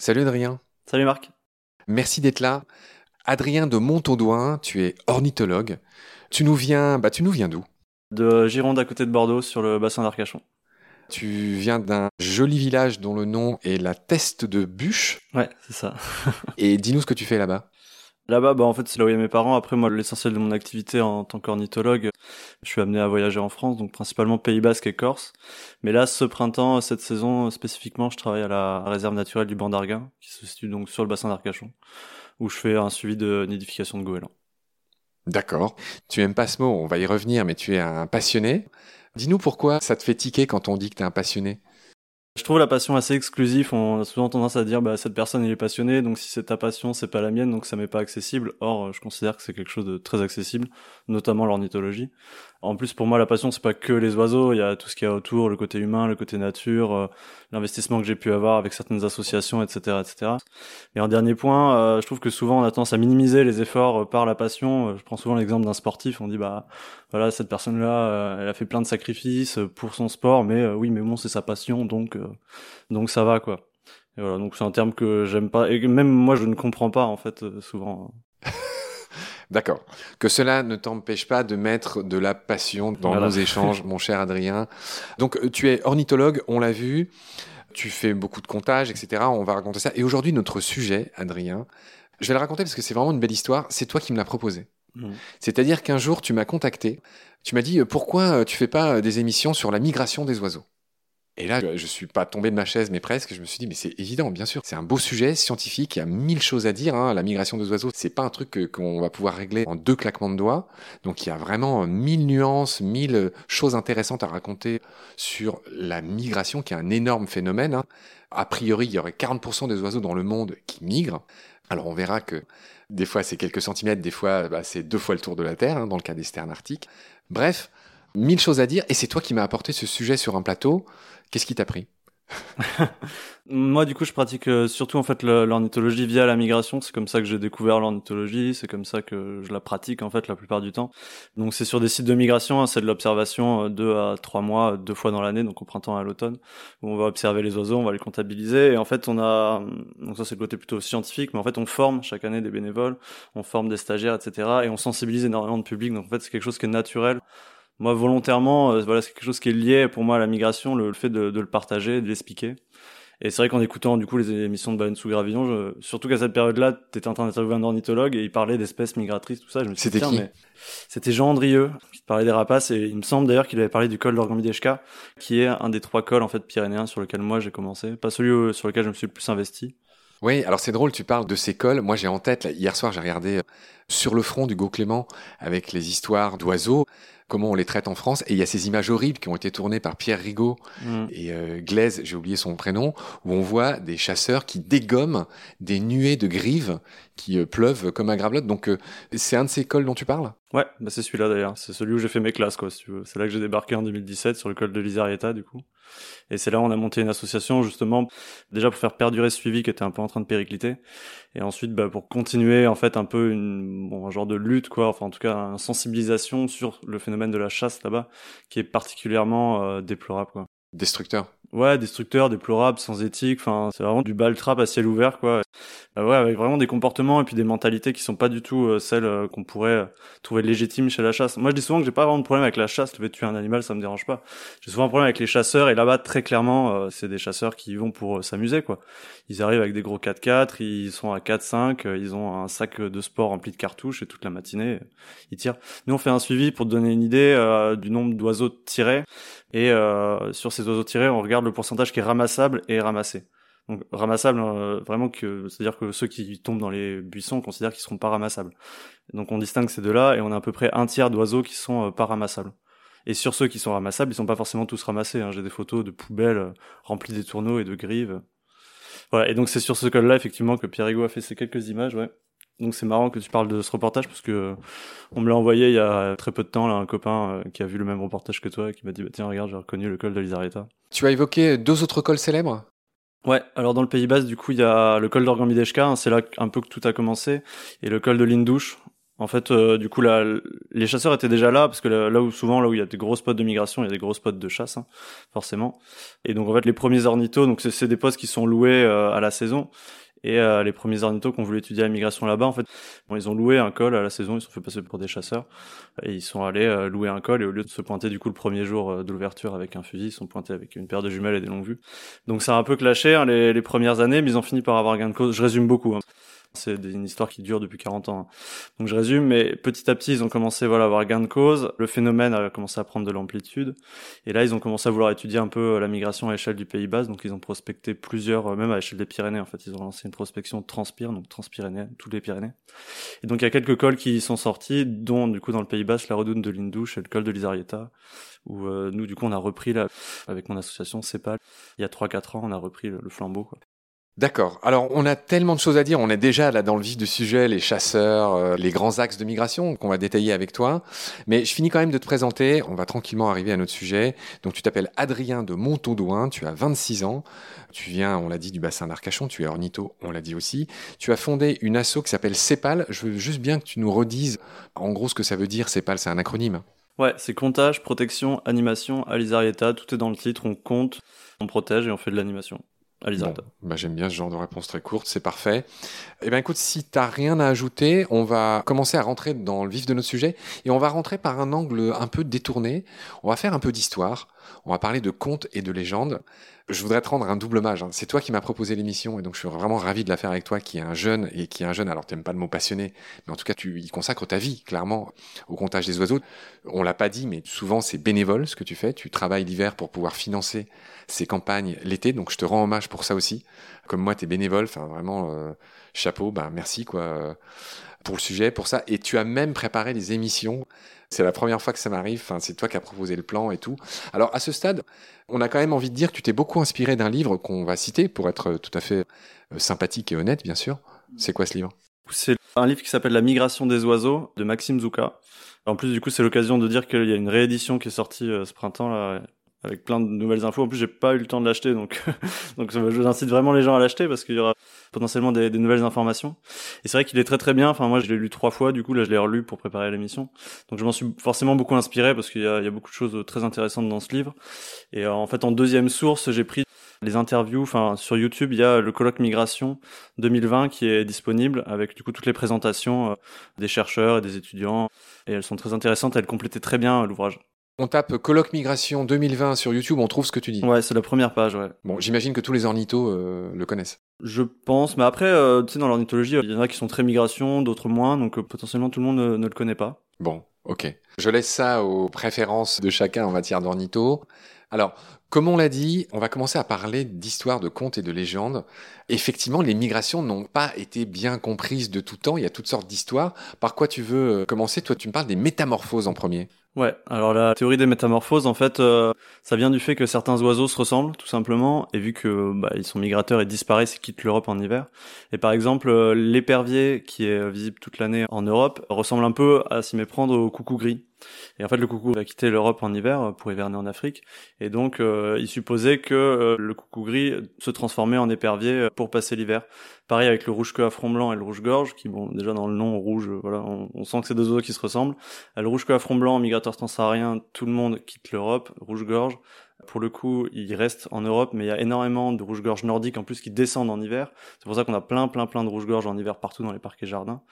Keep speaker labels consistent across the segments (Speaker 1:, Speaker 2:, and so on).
Speaker 1: Salut Adrien.
Speaker 2: Salut Marc.
Speaker 1: Merci d'être là. Adrien de Montaudoin, tu es ornithologue. Tu nous viens, bah tu nous viens d'où?
Speaker 2: De Gironde à côté de Bordeaux sur le bassin d'Arcachon.
Speaker 1: Tu viens d'un joli village dont le nom est la Teste de Bûche.
Speaker 2: Ouais, c'est ça.
Speaker 1: Et dis-nous ce que tu fais là-bas.
Speaker 2: Là-bas, bah, en fait, c'est là où il y a mes parents. Après, moi, l'essentiel de mon activité en tant qu'ornithologue, je suis amené à voyager en France, donc principalement Pays Basque et Corse. Mais là, ce printemps, cette saison spécifiquement, je travaille à la réserve naturelle du Banc d'Arguin, qui se situe donc sur le bassin d'Arcachon, où je fais un suivi de nidification de goélands.
Speaker 1: D'accord. Tu aimes pas ce mot, on va y revenir, mais tu es un passionné. Dis-nous pourquoi ça te fait tiquer quand on dit que tu es un passionné?
Speaker 2: Je trouve la passion assez exclusive. On a souvent tendance à dire, bah, cette personne, il est passionné, donc si c'est ta passion, c'est pas la mienne, donc ça m'est pas accessible. Or, je considère que c'est quelque chose de très accessible, notamment l'ornithologie. En plus, pour moi, la passion, c'est pas que les oiseaux. Il y a tout ce qu'il y a autour, le côté humain, le côté nature, euh, l'investissement que j'ai pu avoir avec certaines associations, etc., etc. Et en dernier point, euh, je trouve que souvent on a tendance à minimiser les efforts euh, par la passion. Je prends souvent l'exemple d'un sportif. On dit bah voilà cette personne-là, elle a fait plein de sacrifices pour son sport, mais oui, mais bon, c'est sa passion, donc donc ça va quoi. Et voilà, donc c'est un terme que j'aime pas et même moi je ne comprends pas en fait souvent.
Speaker 1: D'accord. Que cela ne t'empêche pas de mettre de la passion dans nos échanges, mon cher Adrien. Donc, euh, tu es ornithologue, on l'a vu. Tu fais beaucoup de comptages, etc. On va raconter ça. Et aujourd'hui, notre sujet, Adrien, je vais le raconter parce que c'est vraiment une belle histoire. C'est toi qui me l'as proposé. Mmh. C'est-à-dire qu'un jour, tu m'as contacté. Tu m'as dit euh, pourquoi euh, tu fais pas des émissions sur la migration des oiseaux? Et là, je suis pas tombé de ma chaise, mais presque. Je me suis dit, mais c'est évident, bien sûr. C'est un beau sujet scientifique. Il y a mille choses à dire. Hein. La migration des oiseaux, c'est pas un truc qu'on va pouvoir régler en deux claquements de doigts. Donc, il y a vraiment mille nuances, mille choses intéressantes à raconter sur la migration, qui est un énorme phénomène. Hein. A priori, il y aurait 40% des oiseaux dans le monde qui migrent. Alors, on verra que des fois, c'est quelques centimètres, des fois, bah, c'est deux fois le tour de la Terre, hein, dans le cas des sternes arctiques. Bref, mille choses à dire. Et c'est toi qui m'as apporté ce sujet sur un plateau. Qu'est-ce qui t'a pris?
Speaker 2: Moi, du coup, je pratique euh, surtout en fait l'ornithologie via la migration. C'est comme ça que j'ai découvert l'ornithologie. C'est comme ça que je la pratique en fait la plupart du temps. Donc, c'est sur des sites de migration. Hein, c'est de l'observation euh, deux à trois mois, deux fois dans l'année, donc au printemps et à l'automne, où on va observer les oiseaux, on va les comptabiliser. Et en fait, on a donc ça c'est le côté plutôt scientifique, mais en fait, on forme chaque année des bénévoles, on forme des stagiaires, etc. Et on sensibilise énormément de public. Donc en fait, c'est quelque chose qui est naturel moi volontairement euh, voilà c'est quelque chose qui est lié pour moi à la migration le, fait de, de, le partager de l'expliquer. Et c'est vrai qu'en écoutant du coup les émissions de Baleine sous gravillon je, surtout qu'à cette période là tu étais en train d'interviewer un ornithologue et il parlait d'espèces migratrices tout ça je me
Speaker 1: qui
Speaker 2: mais c'était Jean Andrieux qui parlait des rapaces et il me semble d'ailleurs qu'il avait parlé du col d'Orgambideshka qui est un des trois cols en fait pyrénéens sur lequel moi j'ai commencé pas celui sur lequel je me suis le plus investi.
Speaker 1: Oui, alors c'est drôle, tu parles de ces cols. Moi, j'ai en tête, hier soir, j'ai regardé euh, sur le front du Go Clément avec les histoires d'oiseaux comment on les traite en France. Et il y a ces images horribles qui ont été tournées par Pierre Rigaud mm. et euh, Glaise, j'ai oublié son prénom, où on voit des chasseurs qui dégomment des nuées de grives qui euh, pleuvent comme un gravelotte. Donc euh, c'est un de ces cols dont tu parles?
Speaker 2: Ouais, bah c'est celui-là d'ailleurs. C'est celui où j'ai fait mes classes, quoi, si tu veux. C'est là que j'ai débarqué en 2017 sur le col de l'Isarieta, du coup. Et c'est là où on a monté une association, justement, déjà pour faire perdurer ce suivi qui était un peu en train de péricliter. Et ensuite, bah, pour continuer, en fait, un peu une, bon, un genre de lutte, quoi. Enfin, en tout cas, une sensibilisation sur le phénomène de la chasse là-bas, qui est particulièrement euh, déplorable, quoi.
Speaker 1: Destructeur.
Speaker 2: Ouais, destructeur, déplorable, sans éthique. Enfin, c'est vraiment du bal trap à ciel ouvert, quoi. Bah ouais, avec vraiment des comportements et puis des mentalités qui sont pas du tout euh, celles euh, qu'on pourrait euh, trouver légitimes chez la chasse. Moi, je dis souvent que j'ai pas vraiment de problème avec la chasse. Le fait de tuer un animal, ça me dérange pas. J'ai souvent un problème avec les chasseurs et là-bas, très clairement, c'est des chasseurs qui vont pour s'amuser, quoi. Ils arrivent avec des gros 4x4, ils sont à 4-5, ils ont un sac de sport rempli de cartouches et toute la matinée, ils tirent. Nous, on fait un suivi pour te donner une idée du nombre d'oiseaux tirés. Et sur ces oiseaux tirés, on regarde le pourcentage qui est ramassable et ramassé. Donc ramassable, euh, vraiment que c'est-à-dire que ceux qui tombent dans les buissons, on considère qu'ils seront pas ramassables. Donc on distingue ces deux-là et on a à peu près un tiers d'oiseaux qui sont euh, pas ramassables. Et sur ceux qui sont ramassables, ils sont pas forcément tous ramassés. Hein. J'ai des photos de poubelles euh, remplies des tourneaux et de grives. Voilà. Et donc c'est sur ce col-là effectivement que Pierre Hugo a fait ces quelques images, ouais. Donc c'est marrant que tu parles de ce reportage parce que on me l'a envoyé il y a très peu de temps là un copain qui a vu le même reportage que toi et qui m'a dit bah, tiens regarde j'ai reconnu le col de l'Isareta.
Speaker 1: Tu as évoqué deux autres cols célèbres?
Speaker 2: Ouais, alors dans le Pays Basque, du coup, il y a le col d'Orgambideshka, hein, c'est là un peu que tout a commencé, et le col de Lindouche, En fait, euh, du coup, là, les chasseurs étaient déjà là parce que là, où souvent, là où il y a des gros spots de migration, il y a des gros spots de chasse, hein, forcément. Et donc, en fait, les premiers ornithos, donc c'est des postes qui sont loués euh, à la saison. Et euh, les premiers ornithos qui ont voulu étudier la migration là-bas, en fait, bon, ils ont loué un col à la saison, ils se sont fait passer pour des chasseurs, et ils sont allés euh, louer un col, et au lieu de se pointer du coup le premier jour euh, de l'ouverture avec un fusil, ils sont pointés avec une paire de jumelles et des longues vues. Donc ça a un peu clashé hein, les, les, premières années, mais ils ont fini par avoir gain de cause. Je résume beaucoup. Hein. C'est une histoire qui dure depuis 40 ans. Hein. Donc je résume, mais petit à petit, ils ont commencé voilà, à avoir gain de cause. Le phénomène a commencé à prendre de l'amplitude. Et là, ils ont commencé à vouloir étudier un peu la migration à l'échelle du Pays Basque. Donc ils ont prospecté plusieurs, euh, même à l'échelle des Pyrénées, en fait. Ils ont lancé une prospection transpire, donc transpyrénéenne, tous les Pyrénées. Et donc il y a quelques cols qui sont sortis, dont du coup dans le Pays Basque, la redoute de l'Indouche et le col de l'Isarieta, où euh, nous, du coup, on a repris, là, avec mon association CEPAL, il y a 3-4 ans, on a repris le, le flambeau. Quoi.
Speaker 1: D'accord. Alors, on a tellement de choses à dire. On est déjà là dans le vif du sujet, les chasseurs, euh, les grands axes de migration qu'on va détailler avec toi. Mais je finis quand même de te présenter. On va tranquillement arriver à notre sujet. Donc, tu t'appelles Adrien de Montaudoin. Tu as 26 ans. Tu viens, on l'a dit, du bassin d'Arcachon. Tu es ornitho, on l'a dit aussi. Tu as fondé une asso qui s'appelle CEPAL. Je veux juste bien que tu nous redises en gros ce que ça veut dire. CEPAL, c'est un acronyme.
Speaker 2: Ouais, c'est comptage, protection, animation, Alizarieta. Tout est dans le titre. On compte, on protège et on fait de l'animation.
Speaker 1: Bon, bah J'aime bien ce genre de réponse très courte, c'est parfait. Eh bien écoute, si tu n'as rien à ajouter, on va commencer à rentrer dans le vif de notre sujet et on va rentrer par un angle un peu détourné. On va faire un peu d'histoire, on va parler de contes et de légendes je voudrais te rendre un double hommage. Hein. C'est toi qui m'as proposé l'émission et donc je suis vraiment ravi de la faire avec toi, qui est un jeune et qui est un jeune. Alors t'aimes pas le mot passionné, mais en tout cas tu y consacres ta vie clairement au comptage des oiseaux. On l'a pas dit, mais souvent c'est bénévole ce que tu fais. Tu travailles l'hiver pour pouvoir financer ces campagnes l'été, donc je te rends hommage pour ça aussi. Comme moi, t'es bénévole, enfin vraiment euh, chapeau, ben merci quoi pour le sujet, pour ça. Et tu as même préparé des émissions c'est la première fois que ça m'arrive. C'est toi qui as proposé le plan et tout. Alors, à ce stade, on a quand même envie de dire que tu t'es beaucoup inspiré d'un livre qu'on va citer pour être tout à fait euh, sympathique et honnête, bien sûr. C'est quoi ce livre?
Speaker 2: C'est un livre qui s'appelle La migration des oiseaux de Maxime Zouka. En plus, du coup, c'est l'occasion de dire qu'il y a une réédition qui est sortie euh, ce printemps là, avec plein de nouvelles infos. En plus, j'ai pas eu le temps de l'acheter, donc donc j'incite vraiment les gens à l'acheter parce qu'il y aura potentiellement des, nouvelles informations. Et c'est vrai qu'il est très très bien. Enfin, moi, je l'ai lu trois fois. Du coup, là, je l'ai relu pour préparer l'émission. Donc, je m'en suis forcément beaucoup inspiré parce qu'il y a, beaucoup de choses très intéressantes dans ce livre. Et euh, en fait, en deuxième source, j'ai pris les interviews. Enfin, sur YouTube, il y a le colloque migration 2020 qui est disponible avec du coup toutes les présentations euh, des chercheurs et des étudiants. Et elles sont très intéressantes. Elles complétaient très bien l'ouvrage.
Speaker 1: On tape colloque migration 2020 sur YouTube, on trouve ce que tu dis.
Speaker 2: Ouais, c'est la première page, ouais.
Speaker 1: Bon, j'imagine que tous les ornithos euh, le connaissent.
Speaker 2: Je pense, mais après, euh, tu sais, dans l'ornithologie, il y en a qui sont très migration, d'autres moins, donc euh, potentiellement tout le monde ne, ne, le connaît pas.
Speaker 1: Bon, ok. Je laisse ça aux préférences de chacun en matière d'ornitho. Alors, comme on l'a dit, on va commencer à parler d'histoire, de contes et de légendes. Effectivement, les migrations n'ont pas été bien comprises de tout temps. Il y a toutes sortes d'histoires. Par quoi tu veux commencer? Toi, tu me parles des métamorphoses en premier.
Speaker 2: Ouais, alors la théorie des métamorphoses, en fait, euh, ça vient du fait que certains oiseaux se ressemblent, tout simplement, et vu que bah, ils sont migrateurs et disparaissent et quittent l'Europe en hiver. Et par exemple, euh, l'épervier, qui est visible toute l'année en Europe, ressemble un peu à s'y méprendre au coucou gris. Et en fait, le coucou va quitter l'Europe en hiver pour hiverner en Afrique. Et donc, euh, il supposait que euh, le coucou gris se transformait en épervier euh, pour passer l'hiver. Pareil avec le rouge-queue à front blanc et le rouge-gorge, qui, bon, déjà dans le nom rouge, voilà, on, sent que c'est deux oiseaux qui se ressemblent. Le rouge-queue à front blanc, migrateur transsaharien, tout le monde quitte l'Europe. Rouge-gorge, pour le coup, il reste en Europe, mais il y a énormément de rouge-gorge nordiques en plus qui descendent en hiver. C'est pour ça qu'on a plein, plein, plein de rouge-gorge en hiver partout dans les parcs et jardins.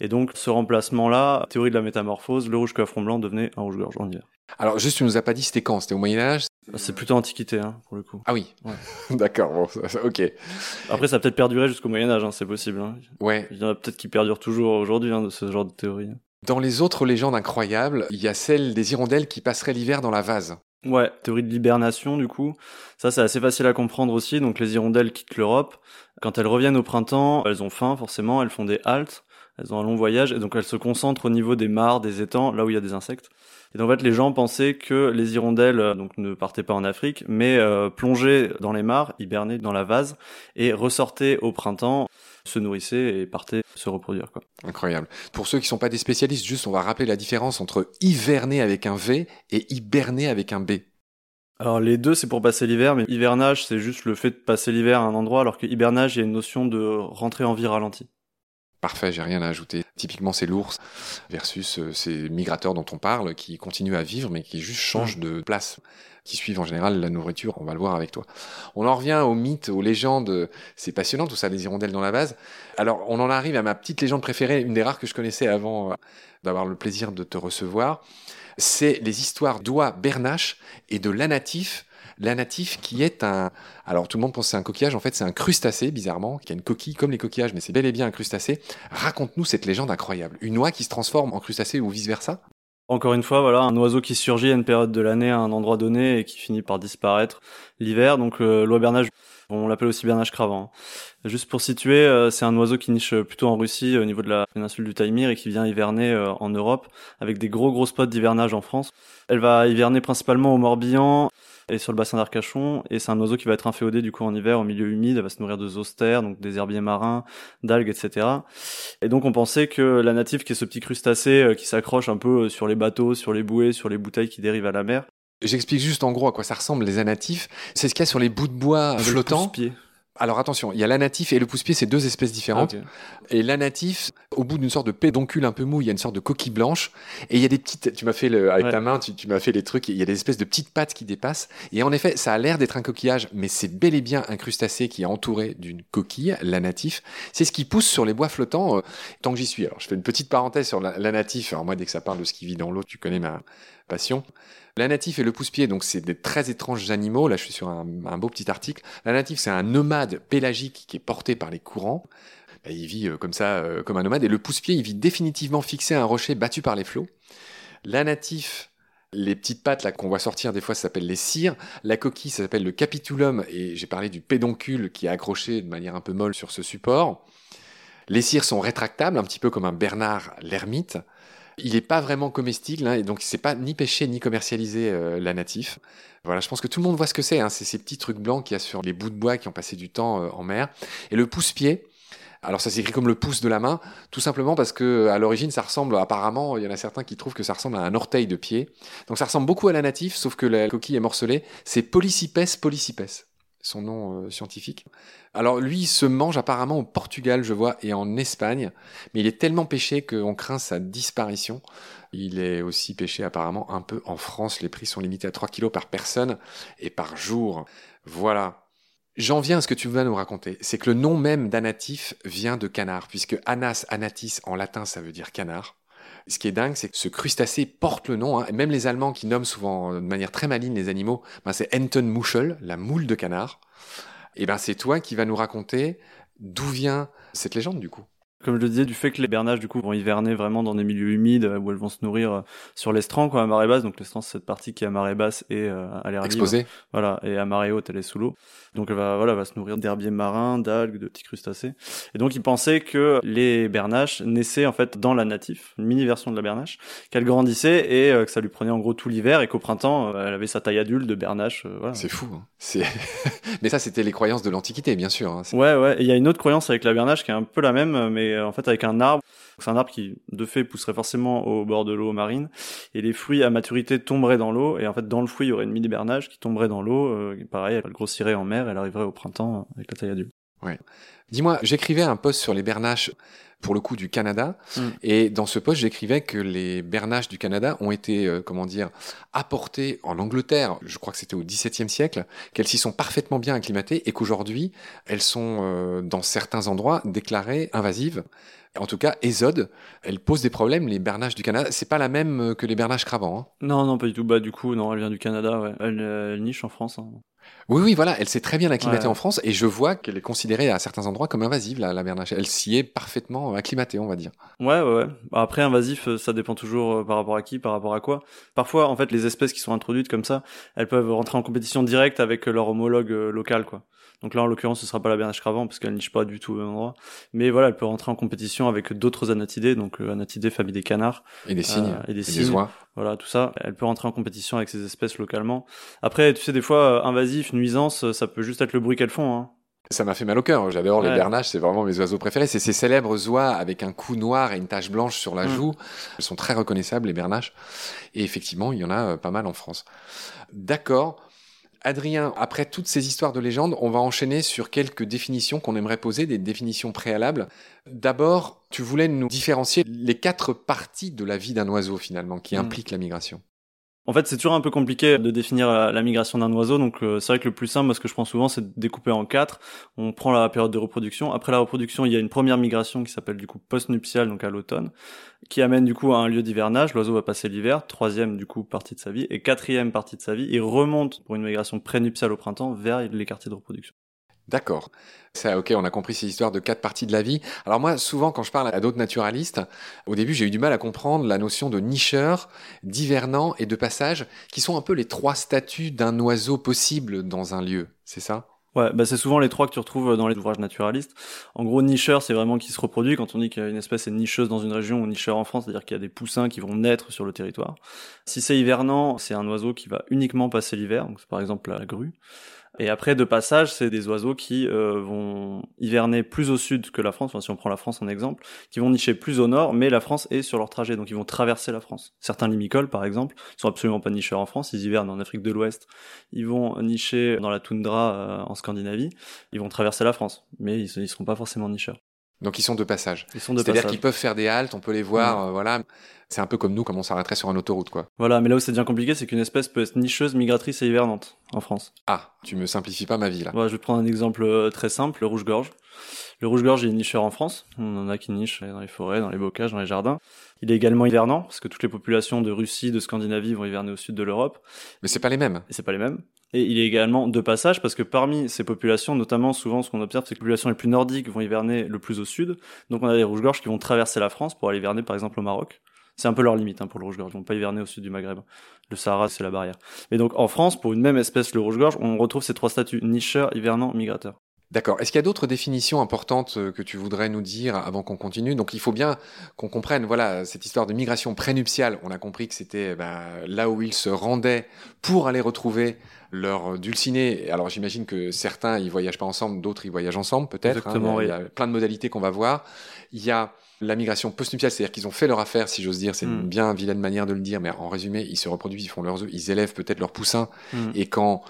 Speaker 2: Et donc, ce remplacement-là, théorie de la métamorphose, le rouge-queue à front blanc devenait un rouge-gorge en hiver.
Speaker 1: Alors, juste, tu nous as pas dit c'était quand? C'était au Moyen-Âge?
Speaker 2: C'est plutôt Antiquité, hein, pour le coup.
Speaker 1: Ah oui ouais. D'accord, bon, ok.
Speaker 2: Après, ça a peut-être perduré jusqu'au Moyen-Âge, hein, c'est possible. Hein.
Speaker 1: Ouais.
Speaker 2: Il y en a peut-être qui perdurent toujours aujourd'hui, hein, de ce genre de théorie.
Speaker 1: Dans les autres légendes incroyables, il y a celle des hirondelles qui passeraient l'hiver dans la vase.
Speaker 2: Ouais, théorie de l'hibernation du coup. Ça c'est assez facile à comprendre aussi. Donc les hirondelles quittent l'Europe. Quand elles reviennent au printemps, elles ont faim forcément, elles font des haltes, elles ont un long voyage et donc elles se concentrent au niveau des mares, des étangs, là où il y a des insectes. Et donc en fait les gens pensaient que les hirondelles euh, donc ne partaient pas en Afrique, mais euh, plongeaient dans les mares, hibernaient dans la vase et ressortaient au printemps se nourrissaient et partaient se reproduire. Quoi.
Speaker 1: Incroyable. Pour ceux qui sont pas des spécialistes, juste on va rappeler la différence entre hiverner avec un V et hiberner avec un B.
Speaker 2: Alors les deux c'est pour passer l'hiver, mais hivernage c'est juste le fait de passer l'hiver à un endroit, alors que hibernage il y a une notion de rentrer en vie ralentie.
Speaker 1: Parfait, j'ai rien à ajouter. Typiquement, c'est l'ours versus euh, ces migrateurs dont on parle qui continuent à vivre mais qui juste changent de place, qui suivent en général la nourriture. On va le voir avec toi. On en revient aux mythes, aux légendes. C'est passionnant tout ça, les hirondelles dans la vase. Alors, on en arrive à ma petite légende préférée, une des rares que je connaissais avant euh, d'avoir le plaisir de te recevoir. C'est les histoires d'oie bernache et de l'anatif la natif qui est un... Alors tout le monde pense que c'est un coquillage, en fait c'est un crustacé, bizarrement, qui a une coquille comme les coquillages, mais c'est bel et bien un crustacé. Raconte-nous cette légende incroyable. Une oie qui se transforme en crustacé ou vice-versa?
Speaker 2: Encore une fois, voilà, un oiseau qui surgit à une période de l'année, à un endroit donné, et qui finit par disparaître l'hiver. Donc euh, l'oie on l'appelle aussi bernage cravant. Juste pour situer, euh, c'est un oiseau qui niche plutôt en Russie, au niveau de la péninsule du Taïmir, et qui vient hiverner euh, en Europe, avec des gros gros spots d'hivernage en France. Elle va hiverner principalement au Morbihan, et sur le bassin d'Arcachon. Et c'est un oiseau qui va être inféodé du coup en hiver au milieu humide. Elle va se nourrir de zoster, donc des herbiers marins, d'algues, etc. Et donc on pensait que la native, qui est ce petit crustacé euh, qui s'accroche un peu euh, sur les bateaux, sur les bouées, sur les bouteilles qui dérivent à la mer.
Speaker 1: J'explique juste en gros à quoi ça ressemble les anatifs. C'est ce qu'il y a sur les bouts de bois flottants. Alors attention, il y a l'anatif et le pousse-pied, c'est deux espèces différentes. Et l'anatif, au bout d'une sorte de pédoncule un peu mou, il y a une sorte de coquille blanche. Et il y a des petites, tu m'as fait le, avec ta main, tu, m'as fait les trucs, il y a des espèces de petites pattes qui dépassent. Et en effet, ça a l'air d'être un coquillage, mais c'est bel et bien un crustacé qui est entouré d'une coquille, l'anatif. C'est ce qui pousse sur les bois flottants, euh, tant que j'y suis. Alors je fais une petite parenthèse sur l'anatif. Alors moi, dès que ça parle de ce qui vit dans l'eau, tu connais ma passion. La natif et le pousse-pied, donc c'est des très étranges animaux. Là, je suis sur un, beau petit article. La natif, c'est un nomade pélagique qui est porté par les courants. Bah, il vit euh, comme ça, euh, comme un nomade. Et le pousse-pied, il vit définitivement fixé à un rocher battu par les flots. La natif, les petites pattes qu'on voit sortir des fois, ça s'appelle les cires. La coquille, ça s'appelle le capitulum. Et j'ai parlé du pédoncule qui est accroché de manière un peu molle sur ce support. Les cires sont rétractables, un petit peu comme un Bernard l'ermite. Il n'est pas vraiment comestible, hein, et donc c'est pas ni pêché ni commercialisé euh, la natif. Voilà, je pense que tout le monde voit ce que c'est. Hein, c'est ces petits trucs blancs qu'il y a sur les bouts de bois qui ont passé du temps euh, en mer. Et le pouce-pied, alors ça s'écrit comme le pouce de la main, tout simplement parce que à l'origine ça ressemble apparemment, il y en a certains qui trouvent que ça ressemble à un orteil de pied. Donc ça ressemble beaucoup à la natif, sauf que la coquille est morcelée. C'est Polycipes polycipes son nom euh, scientifique. Alors lui, se mange apparemment au Portugal, je vois, et en Espagne, mais il est tellement pêché qu'on craint sa disparition. Il est aussi pêché apparemment un peu en France. Les prix sont limités à 3 kilos par personne et par jour. Voilà. J'en viens à ce que tu vas nous raconter. C'est que le nom même d'anatif vient de canard, puisque anas, anatis en latin, ça veut dire canard. Ce qui est dingue, c'est que ce crustacé porte le nom, hein, même les Allemands qui nomment souvent de manière très maligne les animaux, ben c'est Entenmuschel, la moule de canard. Et ben c'est toi qui vas nous raconter d'où vient cette légende du coup.
Speaker 2: Comme je le disais, du fait que les bernaches du coup vont hiverner vraiment dans des milieux humides où elles vont se nourrir euh, sur l'estran quoi à marée basse. Donc l'estran c'est cette partie qui est à marée basse et euh, à l'air
Speaker 1: libre.
Speaker 2: Voilà et à marée haute elle est sous l'eau. Donc elle va voilà va se nourrir d'herbiers marins, d'algues, de petits crustacés. Et donc ils pensaient que les bernaches naissaient en fait dans la natif, une mini version de la bernache, qu'elle grandissait et euh, que ça lui prenait en gros tout l'hiver et qu'au printemps elle avait sa taille adulte de bernache. voilà.
Speaker 1: C'est fou. Hein. C'est mais ça c'était les croyances de l'Antiquité bien sûr. Hein.
Speaker 2: Ouais ouais. Et il y a une autre croyance avec la bernache qui est un peu la même mais euh, en fait avec un arbre. C'est un arbre qui, de fait, pousserait forcément au bord de l'eau marine, et les fruits à maturité tomberaient dans l'eau, et en fait, dans le fruit, il y aurait une mini-bernage qui tomberait dans l'eau, euh, pareil, elle grossirait en mer, elle arriverait au printemps avec la taille adulte.
Speaker 1: Ouais. Dis-moi, j'écrivais un post sur les bernaches pour le coup du Canada. Mm. Et dans ce poste, j'écrivais que les bernaches du Canada ont été, euh, comment dire, apportées en Angleterre, je crois que c'était au XVIIe siècle, qu'elles s'y sont parfaitement bien acclimatées et qu'aujourd'hui, elles sont, euh, dans certains endroits, déclarées invasives. En tout cas, Ésode, elle pose des problèmes, les bernaches du Canada. C'est pas la même euh, que les bernaches cravants. Hein.
Speaker 2: Non, non, pas du tout. Bah, du coup, non, elle vient du Canada, ouais. Elle, niche en France. Hein.
Speaker 1: Oui, oui, voilà, elle s'est très bien acclimatée en France et je vois qu'elle est considérée à certains endroits comme invasive, la, la bernache. Elle s'y est parfaitement acclimatée, on va dire.
Speaker 2: Ouais, ouais, ouais. Bah, après, invasif, euh, ça dépend toujours euh, par rapport à qui, par rapport à quoi. Parfois, en fait, les espèces qui sont introduites comme ça, elles peuvent rentrer en compétition directe avec leur homologue local, quoi. Donc là, en l'occurrence, ce sera pas la bernache cravant parce qu'elle niche pas du tout au même endroit. Mais voilà, elle peut rentrer en compétition avec d'autres anatidés, donc euh, anatidés, famille des canards.
Speaker 1: Et des cygnes. Euh,
Speaker 2: et des cygnes. Voilà, tout ça. Elle peut rentrer en compétition avec ces espèces localement. Après, tu sais, des fois, euh, invasif, nuisance, ça peut juste être le bruit qu'elles font. Hein.
Speaker 1: Ça m'a fait mal au cœur. J'adore les bernaches, c'est vraiment mes oiseaux préférés. C'est ces célèbres oies avec un cou noir et une tache blanche sur la mm. joue. Elles sont très reconnaissables, les bernaches. Et effectivement, il y en a pas mal en France. D'accord. Adrien, après toutes ces histoires de légendes, on va enchaîner sur quelques définitions qu'on aimerait poser, des définitions préalables. D'abord, tu voulais nous différencier les quatre parties de la vie d'un oiseau finalement qui
Speaker 2: Mm.
Speaker 1: impliquent la migration.
Speaker 2: En fait, c'est toujours un peu compliqué de définir la, migration d'un oiseau. Donc, euh, c'est vrai que le plus simple, ce que je prends souvent, c'est de découper en quatre. On prend la période de reproduction. Après la reproduction, il y a une première migration qui s'appelle du coup post-nuptiale, donc à l'automne, qui amène du coup à un lieu d'hivernage. L'oiseau va passer l'hiver. Troisième du coup partie de sa vie et quatrième partie de sa vie, il remonte pour une migration pré-nuptiale au printemps vers les quartiers de reproduction.
Speaker 1: D'accord. Ça, ok, on a compris ces histoires de quatre parties de la vie. Alors moi, souvent, quand je parle à d'autres naturalistes, au début, j'ai eu du mal à comprendre la notion de nicheur, d'hivernant et de passage, qui sont un peu les trois statuts d'un oiseau possible dans un lieu. C'est ça?
Speaker 2: Ouais, bah c'est souvent les trois que tu retrouves dans les ouvrages naturalistes. En gros, nicheur, c'est vraiment qui se reproduit. Quand on dit qu'une espèce est nicheuse dans une région ou nicheur en France, c'est-à-dire qu'il y a des poussins qui vont naître sur le territoire. Si c'est hivernant, c'est un oiseau qui va uniquement passer l'hiver, donc par exemple la grue. Et après, de passage, c'est des oiseaux qui euh, vont hiverner plus au sud que la France, enfin, si on prend la France en exemple, qui vont nicher plus au nord, mais la France est sur leur trajet, donc ils vont traverser la France. Certains limicoles, par exemple, sont absolument pas nicheurs en France, ils hivernent en Afrique de l'Ouest, ils vont nicher dans la toundra euh, en Scandinavie, ils vont traverser la France, mais ils, ils seront pas forcément nicheurs.
Speaker 1: Donc ils sont de passage.
Speaker 2: Ils sont de
Speaker 1: C'est-à-dire qu'ils peuvent faire des haltes, on peut les voir, euh, voilà. C'est un peu comme nous, comme on s'arrêterait sur une autoroute, quoi.
Speaker 2: Voilà, mais là où c'est bien compliqué, c'est qu'une espèce peut être nicheuse, migratrice et hivernante en France.
Speaker 1: Ah, tu me simplifies pas ma vie, là.
Speaker 2: Je vais prendre un exemple euh, très simple, le rouge-gorge. Le rouge-gorge est nicheur en France. On en a qui nichent dans les forêts, dans les bocages, dans les jardins. Il est également hivernant, parce que toutes les populations de Russie, de Scandinavie vont hiverner au sud de l'Europe.
Speaker 1: Mais c'est pas les mêmes.
Speaker 2: Et c'est pas les mêmes. Et il est également de passage, parce que parmi ces populations, notamment souvent ce qu'on observe, c'est que les populations les plus nordiques vont hiverner le plus au sud. Donc on a des rouges-gorges qui vont traverser la France pour aller hiverner par exemple au Maroc. C'est un peu leur limite hein, pour le rouge-gorge. Ils vont pas hiverner au sud du Maghreb. Le Sahara, c'est la barrière. Mais donc en France, pour une même espèce, le rouge-gorge, on retrouve ces trois statuts nicheur, hivernant, migrateur.
Speaker 1: D'accord. Est-ce qu'il y a d'autres définitions importantes euh, que tu voudrais nous dire avant qu'on continue? Donc il faut bien qu'on comprenne, voilà, cette histoire de migration prénuptiale. On a compris que c'était bah, là où ils se rendaient pour aller retrouver leur dulciné. Alors j'imagine que certains ils voyagent pas ensemble, d'autres ils voyagent ensemble peut-être. hein.
Speaker 2: Exactement,
Speaker 1: il, y a,
Speaker 2: oui.
Speaker 1: il y a plein de modalités qu'on va voir. Il y a la migration postnuptiale, c'est-à-dire qu'ils ont fait leur affaire, si j'ose dire. C'est une
Speaker 2: Mm.
Speaker 1: bien vilaine manière de le dire, mais en résumé, ils se reproduisent, ils font leurs œufs, ils élèvent peut-être leurs poussins.
Speaker 2: Mm.
Speaker 1: Et quand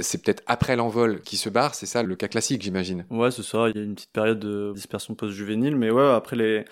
Speaker 1: c'est peut-être après l'envol qu'ils se barrent, c'est ça le cas classique, j'imagine.
Speaker 2: Ouais, c'est ça. Il y a une petite période de dispersion post-juvénile, mais ouais, après les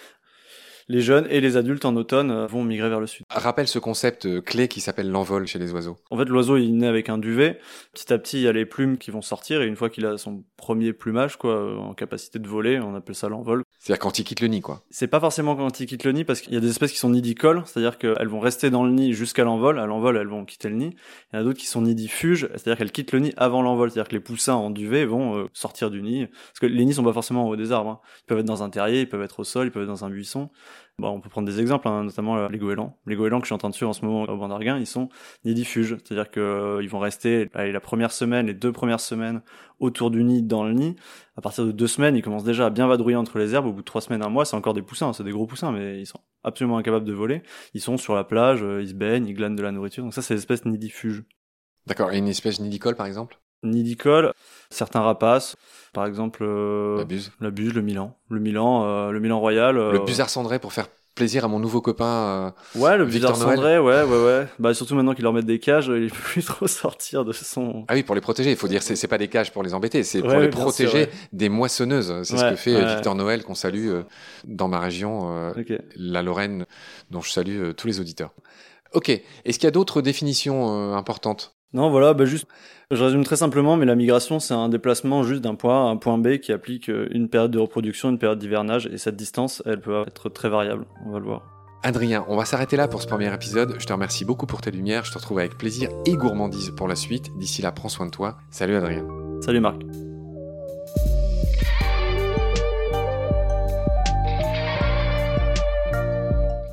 Speaker 2: les jeunes et les adultes en automne euh, vont migrer vers le sud.
Speaker 1: Rappelle ce concept euh, clé qui s'appelle l'envol chez les oiseaux.
Speaker 2: En fait, l'oiseau il naît avec un duvet. Petit à petit, il y a les plumes qui vont sortir et une fois qu'il a son premier plumage, quoi, euh, en capacité de voler, on appelle ça l'envol.
Speaker 1: C'est-à-dire quand il quitte le nid, quoi.
Speaker 2: C'est pas forcément quand il quitte le nid parce qu'il y a des espèces qui sont nidicoles, c'est-à-dire qu'elles vont rester dans le nid jusqu'à l'envol. À l'envol, elles vont quitter le nid. Il y en a d'autres qui sont nidifuges, c'est-à-dire qu'elles quittent le nid avant l'envol, c'est-à-dire que les poussins en duvet vont sortir du nid. Parce que les nids sont pas forcément en haut des arbres. hein. Ils peuvent être dans un terrier, ils peuvent être au sol, ils peuvent être dans un buisson. On peut prendre des exemples, hein, notamment euh, les goélands. Les goélands que je suis en train de suivre en ce moment au banc d'Arguin, ils sont nidifuges, c'est-à-dire que euh, vont rester la première semaine, les deux premières semaines autour du nid, dans le nid. À partir de deux semaines, ils commencent déjà à bien vadrouiller entre les herbes. Au bout de trois semaines, un mois, c'est encore des poussins, hein, c'est des gros poussins, mais ils sont absolument incapables de voler. Ils sont sur la plage, euh, ils se baignent, ils glanent de la nourriture. Donc ça, c'est l'espèce nidifuge.
Speaker 1: D'accord. Et une espèce nidicole, par exemple?
Speaker 2: Nidicole, certains rapaces, par exemple euh,
Speaker 1: La buse.
Speaker 2: la buse, le Milan, le Milan, euh, le Milan royal. euh,
Speaker 1: Le busard cendré pour faire plaisir à mon nouveau copain. euh,
Speaker 2: Ouais, le
Speaker 1: Victor Noël.
Speaker 2: cendré, ouais, ouais, ouais. Bah surtout maintenant qu'ils leur mettent des cages, il peut plus trop sortir de son.
Speaker 1: Ah oui, pour les protéger. Il faut dire, c'est c'est pas des cages pour les embêter, c'est pour les
Speaker 2: sûr,
Speaker 1: protéger
Speaker 2: ouais.
Speaker 1: des moissonneuses. C'est ce que fait euh. Victor Noël, qu'on salue euh, dans ma région, euh, la Lorraine, dont je salue euh, tous les auditeurs. Ok. Est-ce qu'il y a d'autres définitions euh, importantes?
Speaker 2: Non, voilà, bah juste, je résume très simplement, mais la migration, c'est un déplacement juste d'un point A à un point B qui applique euh, une période de reproduction, une période d'hivernage, et cette distance, elle peut être très variable. On va le voir.
Speaker 1: Adrien, on va s'arrêter là pour ce premier épisode. Je te remercie beaucoup pour tes lumières. Je te retrouve avec plaisir et gourmandise pour la suite. D'ici là, prends soin de toi. Salut Adrien.
Speaker 2: Salut Marc.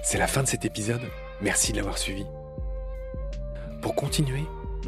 Speaker 1: C'est la fin de cet épisode. Merci de l'avoir suivi. Pour continuer,